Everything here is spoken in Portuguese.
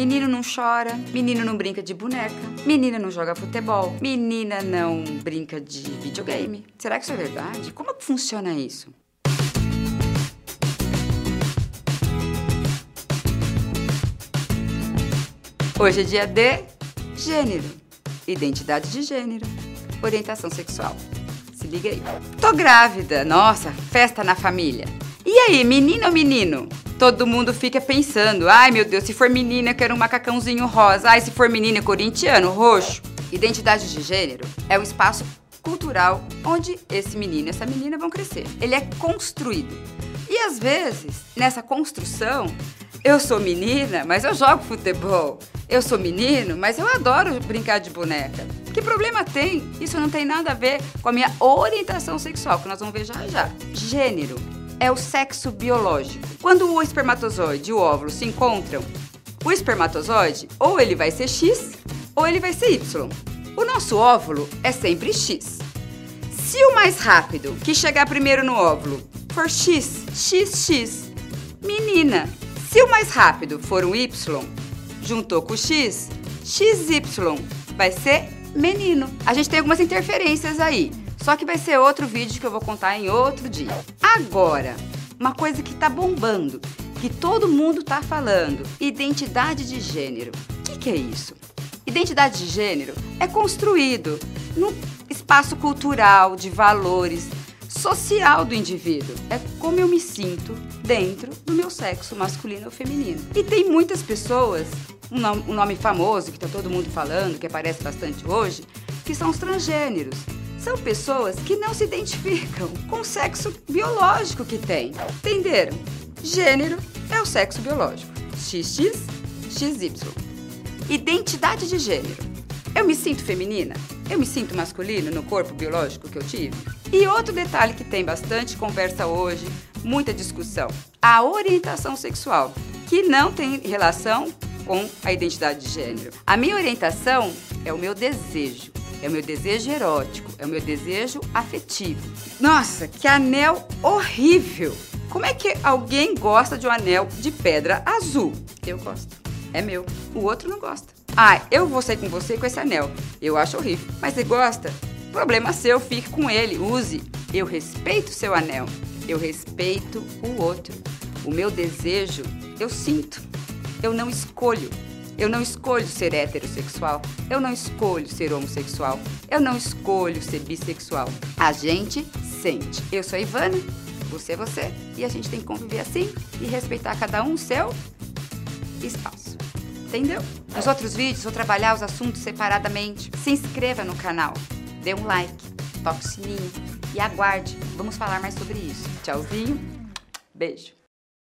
Menino não chora, menino não brinca de boneca, menina não joga futebol, menina não brinca de videogame. Será que isso é verdade? Como funciona isso? Hoje é dia de gênero, identidade de gênero, orientação sexual. Se liga aí. Tô grávida, nossa, festa na família. E aí, menina ou menino? Todo mundo fica pensando, ai meu Deus, se for menina eu quero um macacãozinho rosa, ai se for menino é corintiano, roxo. Identidade de gênero é o espaço cultural onde esse menino e essa menina vão crescer. Ele é construído. E às vezes, nessa construção, eu sou menina, mas eu jogo futebol. Eu sou menino, mas eu adoro brincar de boneca. Que problema tem? Isso não tem nada a ver com a minha orientação sexual, que nós vamos ver já já. Gênero é o sexo biológico. Quando o espermatozoide e o óvulo se encontram, o espermatozoide ou ele vai ser X ou ele vai ser Y. O nosso óvulo é sempre X. Se o mais rápido que chegar primeiro no óvulo for X, XX, menina. Se o mais rápido for um Y, juntou com o X, XY vai ser menino. A gente tem algumas interferências aí, só que vai ser outro vídeo que eu vou contar em outro dia. Agora, uma coisa que tá bombando, que todo mundo tá falando, identidade de gênero. O que, que é isso? Identidade de gênero é construído no espaço cultural, de valores, social do indivíduo. É como eu me sinto dentro do meu sexo masculino ou feminino. E tem muitas pessoas, um nome, um nome famoso que está todo mundo falando, que aparece bastante hoje, que são os transgêneros. São pessoas que não se identificam com o sexo biológico que têm. Entenderam? Gênero é o sexo biológico. XX, XY. Identidade de gênero. Eu me sinto feminina? Eu me sinto masculino no corpo biológico que eu tive? E outro detalhe que tem bastante conversa hoje, muita discussão: a orientação sexual, que não tem relação com a identidade de gênero. A minha orientação é o meu desejo. É o meu desejo erótico, é o meu desejo afetivo. Nossa, que anel horrível! Como é que alguém gosta de um anel de pedra azul? Eu gosto. É meu. O outro não gosta. Ah, eu vou sair com você com esse anel. Eu acho horrível. Mas você gosta? Problema seu, fique com ele, use. Eu respeito seu anel. Eu respeito o outro. O meu desejo, eu sinto. Eu não escolho. Eu não escolho ser heterossexual. Eu não escolho ser homossexual. Eu não escolho ser bissexual. A gente sente. Eu sou a Ivana, você é você. E a gente tem que conviver assim e respeitar cada um o seu espaço. Entendeu? Nos outros vídeos vou trabalhar os assuntos separadamente. Se inscreva no canal, dê um like, toque o sininho e aguarde. Vamos falar mais sobre isso. Tchauzinho, beijo.